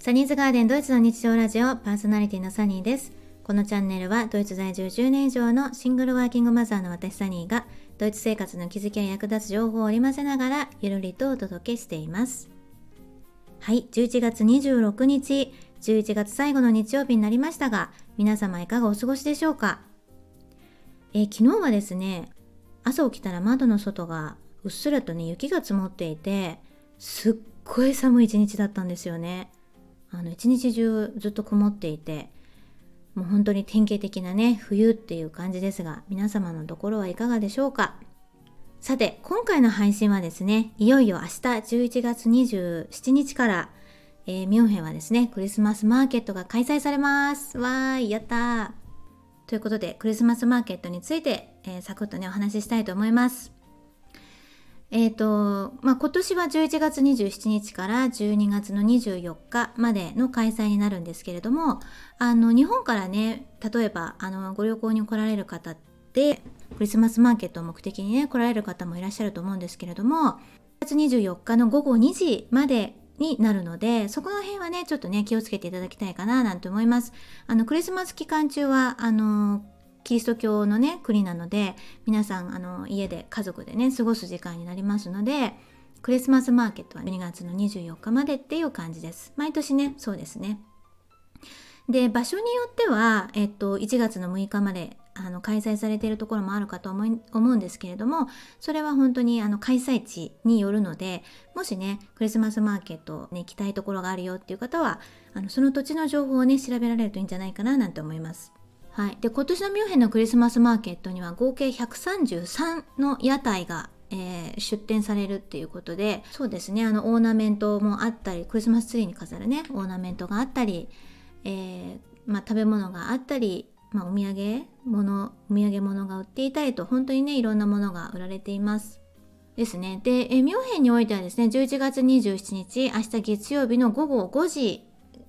サニーズガーデンドイツの日常ラジオパーソナリティのサニーです。このチャンネルはドイツ在住10年以上のシングルワーキングマザーの私サニーがドイツ生活の気づきや役立つ情報を織り交ぜながらゆるりとお届けしています。はい、11月26日、11月最後の日曜日になりましたが、皆様いかがお過ごしでしょうか？えー、昨日はですね、朝起きたら窓の外がうっすらとね、雪が積もっていて、すっごい寒い一日だったんですよね。あの一日中ずっと曇っていてもう本当に典型的なね冬っていう感じですが皆様のところはいかがでしょうか？さて今回の配信はですねいよいよ明日11月27日から、えー、ミョンヘンはですねクリスマスマーケットが開催されます。わーいやったー。ということでクリスマスマーケットについて、えー、サクッとねお話ししたいと思います。えーとまあ、今年は11月27日から12月の24日までの開催になるんですけれどもあの日本からね例えばあのご旅行に来られる方でクリスマスマーケットを目的にね来られる方もいらっしゃると思うんですけれども1月24日の午後2時までになるのでそこの辺はねちょっとね気をつけていただきたいかななんて思います。あのクリスマス期間中はあのキリスト教のね国なので皆さんあの家で家族でね過ごす時間になりますのでクリスマスマーケットは2月の24日までっていう感じです毎年ねそうですねで場所によっては、えっと、1月の6日まであの開催されているところもあるかと思い思うんですけれどもそれは本当にあの開催地によるのでもしねクリスマスマーケット、ね、行きたいところがあるよっていう方はあのその土地の情報をね調べられるといいんじゃないかななんて思います。はい、で今年のミュンヘンのクリスマスマーケットには合計133の屋台が、えー、出店されるっていうことでそうですねあのオーナメントもあったりクリスマスツリーに飾るねオーナメントがあったり、えー、まあ、食べ物があったり、まあ、お土産物お土産物が売っていたりと本当にねいろんなものが売られています。ですね。で、えミュンヘンにおいてはですね、11月27日、明日月曜日の午後5時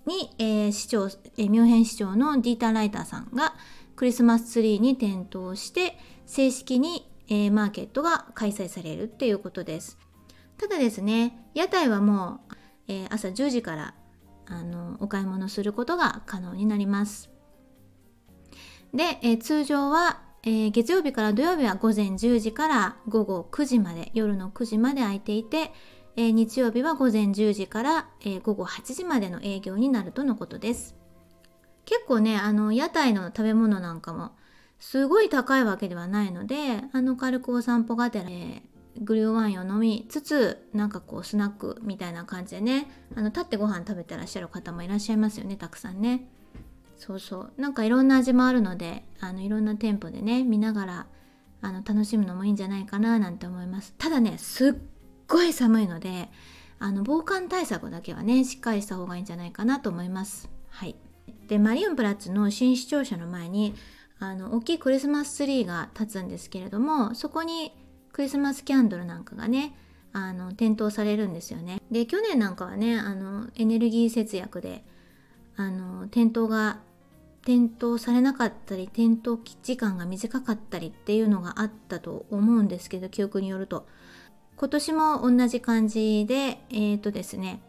に、えー、市長、えー、ミュンヘン市長のディーター・ライターさんがクリスマスツリーに点灯して正式に、えー、マーケットが開催されるっていうことです。ただですね、屋台はもう、え、朝10時からあのお買い物することが可能になります。で、え、通常は、え、月曜日から土曜日は午前10時から午後9時まで夜の9時まで空いていて日曜日は午前10時から、午後8時までの営業になるとのことです。結構ね、あの、屋台の食べ物なんかも、すごい高いわけではないので、あの、軽くお散歩がてら、えー、グリューワインを飲みつつ、なんかこう、スナックみたいな感じでね、あの、立ってご飯食べてらっしゃる方もいらっしゃいますよね、たくさんね。そうそう。なんかいろんな味もあるので、あの、いろんな店舗でね、見ながら、あの、楽しむのもいいんじゃないかな、なんて思います。ただね、すっごい寒いのであの防寒対策だけはねしっかりした方がいいんじゃないかなと思います。はい、でマリオンプラッツの新視聴者の前にあの大きいクリスマスツリーが立つんですけれどもそこにクリスマスキャンドルなんかがねあの点灯されるんですよね。で去年なんかはねあのエネルギー節約であの点灯が点灯されなかったり点灯時間が短かったりっていうのがあったと思うんですけど記憶によると今年も同じ感じで、えっ、ー、とですね、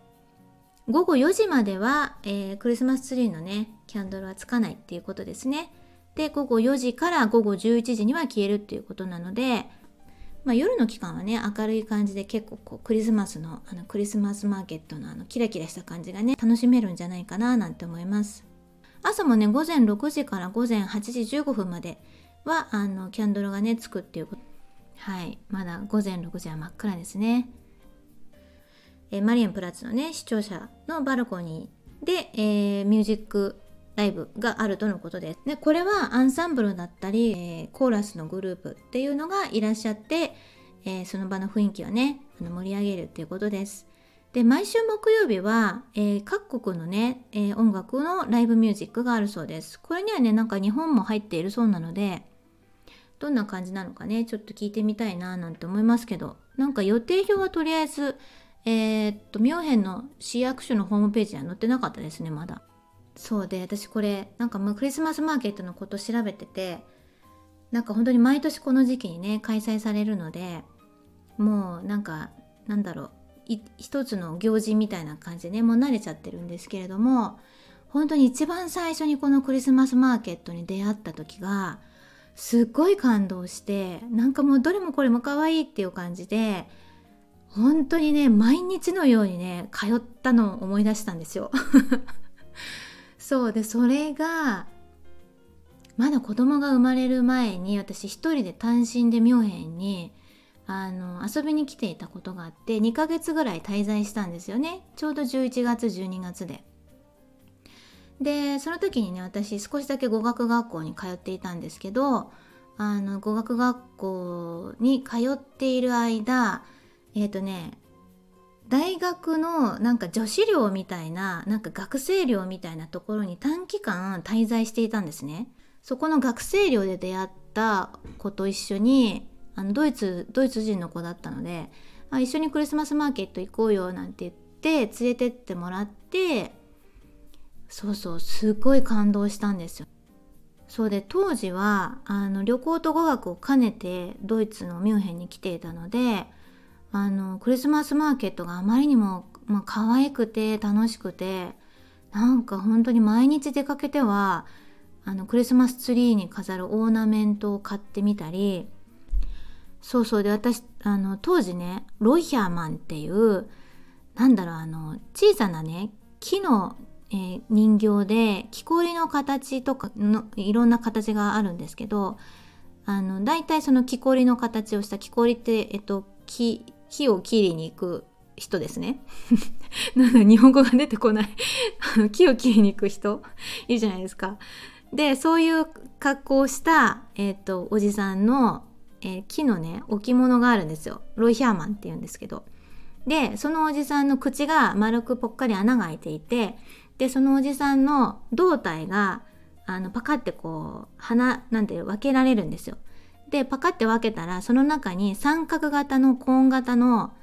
午後4時までは、えー、クリスマスツリーのね、キャンドルはつかないっていうことですね。で、午後4時から午後11時には消えるっていうことなので、まあ、夜の期間はね、明るい感じで結構こうクリスマスの、あのクリスマスマーケットのあのキラキラした感じがね、楽しめるんじゃないかななんて思います。朝もね、午前6時から午前8時15分までは、あの、キャンドルがね、つくっていうことはいまだ午前6時は真っ暗ですねえマリエンプラッツのね視聴者のバルコニーで、えー、ミュージックライブがあるとのことです。でこれはアンサンブルだったり、えー、コーラスのグループっていうのがいらっしゃって、えー、その場の雰囲気をねあの盛り上げるっていうことです。で毎週木曜日は、えー、各国のね、え音楽のライブミュージックがあるそうです。これにはねなんか日本も入っているそうなのでどんな感じなのかねちょっと聞いてみたいななんて思いますけど。なんか予定表はとりあえずえー、っとミョンヘンの市役所のホームページには載ってなかったですねまだ。そうで私これなんかクリスマスマーケットのこと調べててなんか本当に毎年この時期にね開催されるのでもうなんかなんだろう一つの行事みたいな感じでねもう慣れちゃってるんですけれども本当に一番最初にこのクリスマスマーケットに出会った時がすっごい感動してなんかもうどれもこれも可愛いっていう感じで本当にね毎日のようにね通ったのを思い出したんですよ。そうでそれがまだ子供が生まれる前に私一人で単身でミョンヘンにあの遊びに来ていたことがあって2ヶ月ぐらい滞在したんですよねちょうど11月12月で。でその時にね私少しだけ語学学校に通っていたんですけどあの語学学校に通っている間えっ、ー、とね大学のなんか女子寮みたいななんか学生寮みたいなところに短期間滞在していたんですね。そこの学生寮で出会った子と一緒にあのドイツドイツ人の子だったのであ一緒にクリスマスマーケット行こうよなんて言って連れてってもらってそうそうすっごい感動したんですよ。そうで当時はあの旅行と語学を兼ねてドイツのミュンヘンに来ていたのであのクリスマスマーケットがあまりにも、まあ、可愛くて楽しくてなんか本当に毎日出かけてはあのクリスマスツリーに飾るオーナメントを買ってみたりそうそうで私あの当時ねロイヒャーマンっていうなんだろうあの小さなね木の、えー、人形で木こりの形とかのいろんな形があるんですけどあの大体その木こりの形をした木こりって、えっと、木木を切りに行く人ですね。なんだ日本語が出てこない 木を切りに行く人いるじゃないですか。でそういう格好をした、えーと、おじさんの、えー、木のね置物があるんですよロイヒャーマンっていうんですけどでそのおじさんの口が丸くぽっかり穴が開いていてでそのおじさんの胴体があのパカってこう鼻なんて分けられるんですよ。でパカって分けたらその中に三角型のコーン型の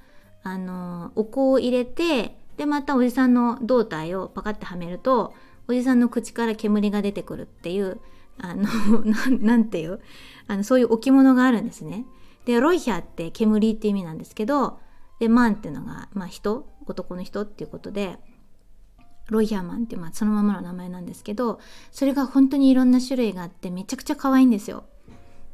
あのお香を入れてでまたおじさんの胴体をパカってはめるとおじさんの口から煙が出てくるっていうあの なんていうあのそういう置物があるんですね。でロイヒャって煙って意味なんですけどでマンっていうのが、まあ、人男の人っていうことでロイヒャーマンっていう、まあ、そのままの名前なんですけどそれが本当にいろんな種類があってめちゃくちゃ可愛いんですよ。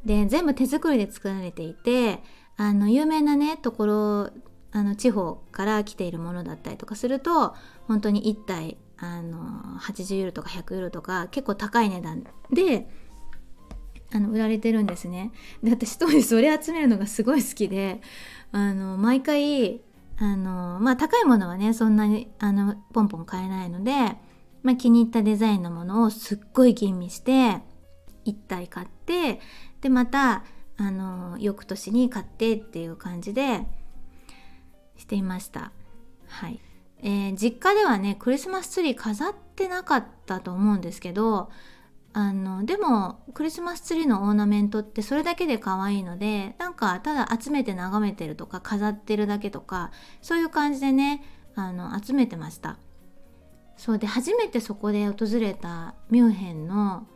で全部手作りで作られていてあの有名なねところあの地方から来ているものだったりとかすると本当に1体あの80ユーロとか100ユーロとか結構高い値段であの売られてるんですね。で私当時それ集めるのがすごい好きであの毎回あのまあ高いものはねそんなにあのポンポン買えないので、まあ、気に入ったデザインのものをすっごい吟味して1体買ってでまたあの翌年に買ってっていう感じでしていました。はいえー、実家ではねクリスマスツリー飾ってなかったと思うんですけどあのでもクリスマスツリーのオーナメントってそれだけで可愛いのでなんかただ集めて眺めてるとか飾ってるだけとかそういう感じでねあの集めてました。そうで初めてそこで訪れたミュンヘンの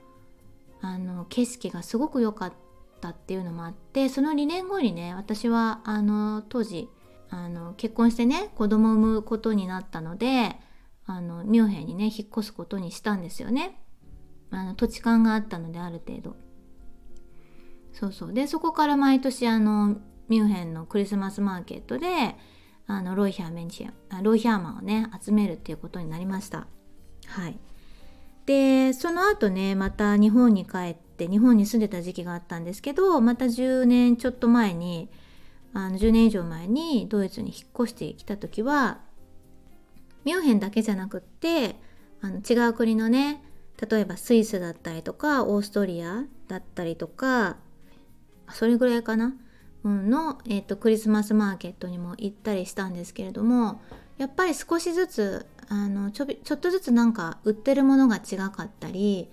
あの景色がすごく良かったっていうのもあってその2年後にね私はあの当時あの結婚してね子供を産むことになったのであのミュンヘンにね引っ越すことにしたんですよね。あの土地勘があったのである程度。そうそう。でそこから毎年あのミュンヘンのクリスマスマーケットであのロイヒャーメンチアロイヒャーマンをね集めるっていうことになりました。はい。でその後ねまた日本に帰って日本に住んでた時期があったんですけどまた10年ちょっと前にあの10年以上前にドイツに引っ越してきた時はミュンヘンだけじゃなくってあの違う国のね例えばスイスだったりとかオーストリアだったりとかそれぐらいかな、うん、の、えーと、クリスマスマーケットにも行ったりしたんですけれどもやっぱり少しずつあのちょちょっとずつなんか売ってるものが違かったり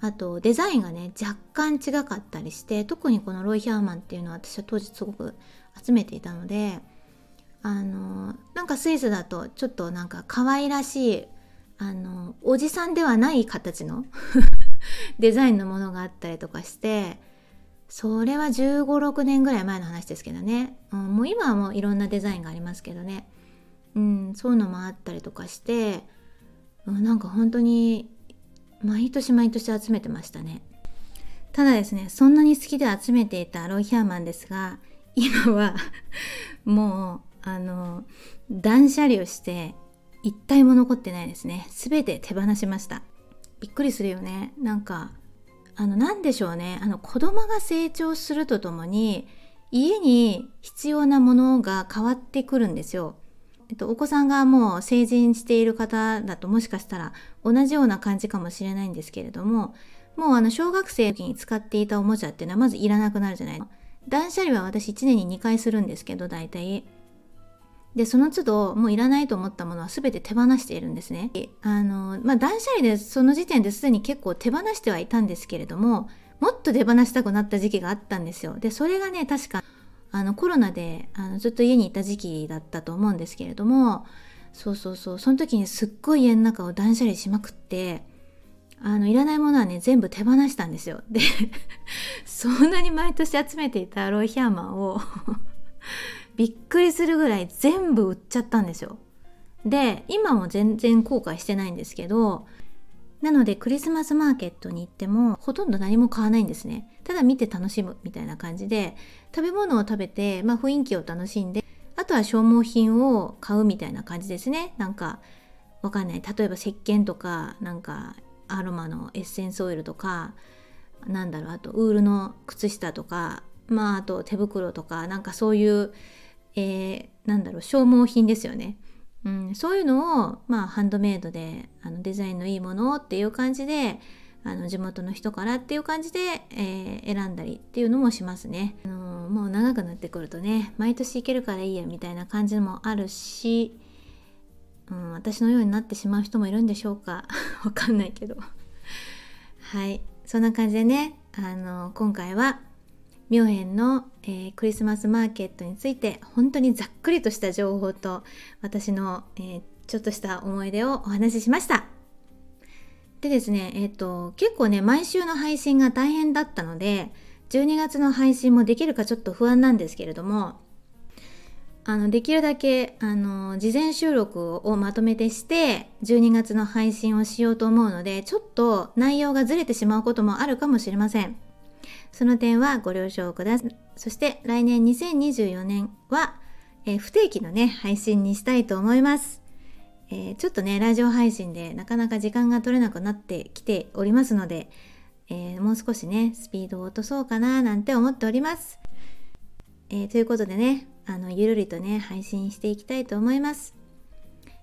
あとデザインがね若干違かったりして特にこのロイ・ヒャーマンっていうのは私は当時すごく集めていたのであのなんかスイスだとちょっとなんか可愛らしいあのおじさんではない形の デザインのものがあったりとかしてそれは1 5 6年ぐらい前の話ですけどね、うん、もう今はもういろんなデザインがありますけどね。うん、そういうのもあったりとかして、うん、なんか本当に毎年毎年集めてましたね。ただですねそんなに好きで集めていたロイ・ヒャーマンですが今は もうあの断捨離をして一体も残ってないですね。全て手放しました。びっくりするよね。なんかあの何でしょうね。あの子供が成長するとともに家に必要なものが変わってくるんですよ。えっと、お子さんがもう成人している方だともしかしたら同じような感じかもしれないんですけれどももうあの小学生の時に使っていたおもちゃっていうのはまずいらなくなるじゃない断捨離は私1年に2回するんですけど大体。でその都度もういらないと思ったものは全て手放しているんですね。あのまあ断捨離でその時点ですでに結構手放してはいたんですけれどももっと手放したくなった時期があったんですよ。でそれがね確かあのコロナであのずっと家にいた時期だったと思うんですけれどもそうそうそうその時にすっごい家の中を断捨離しまくってあのいらないものはね全部手放したんですよ。で そんなに毎年集めていたロイ・ヒャーマンをびっくりするぐらい全部売っちゃったんですよ。で今も全然後悔してないんですけどなのでクリスマスマーケットに行ってもほとんど何も買わないんですね。ただ見て楽しむみたいな感じで食べ物を食べて、まあ、雰囲気を楽しんであとは消耗品を買うみたいな感じですね。なんかわかんない例えば石鹸とかなんかアロマのエッセンスオイルとかなんだろうあとウールの靴下とかまああと手袋とかなんかそういうえー、なんだろう消耗品ですよね。うん、そういうのを、まあ、ハンドメイドであのデザインのいいものっていう感じであの地元の人からっていう感じで、えー、選んだりっていうのもしますね、あのもう長くなってくるとね毎年行けるからいいやみたいな感じもあるし、うん、私のようになってしまう人もいるんでしょうか？わかんないけど。はい。そんな感じでねあの今回はミョンの、えー、クリスマスマーケットについて本当にざっくりとした情報と私の、えー、ちょっとした思い出をお話ししました。でですね、えっ、ー、と結構ね毎週の配信が大変だったので12月の配信もできるかちょっと不安なんですけれどもあのできるだけあの事前収録をまとめてして12月の配信をしようと思うのでちょっと内容がずれてしまうこともあるかもしれません。その点はご了承ください。そして来年2024年は、えー、不定期のね、配信にしたいと思います。えー、ちょっとね、ラジオ配信でなかなか時間が取れなくなってきておりますので、えー、もう少しね、スピードを落とそうかななんて思っております。えということでね、あの、ゆるりとね、配信していきたいと思います。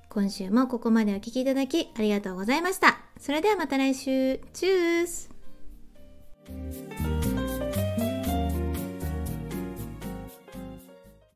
今週もここまでお聴きいただきありがとうございました。それではまた来週。チュース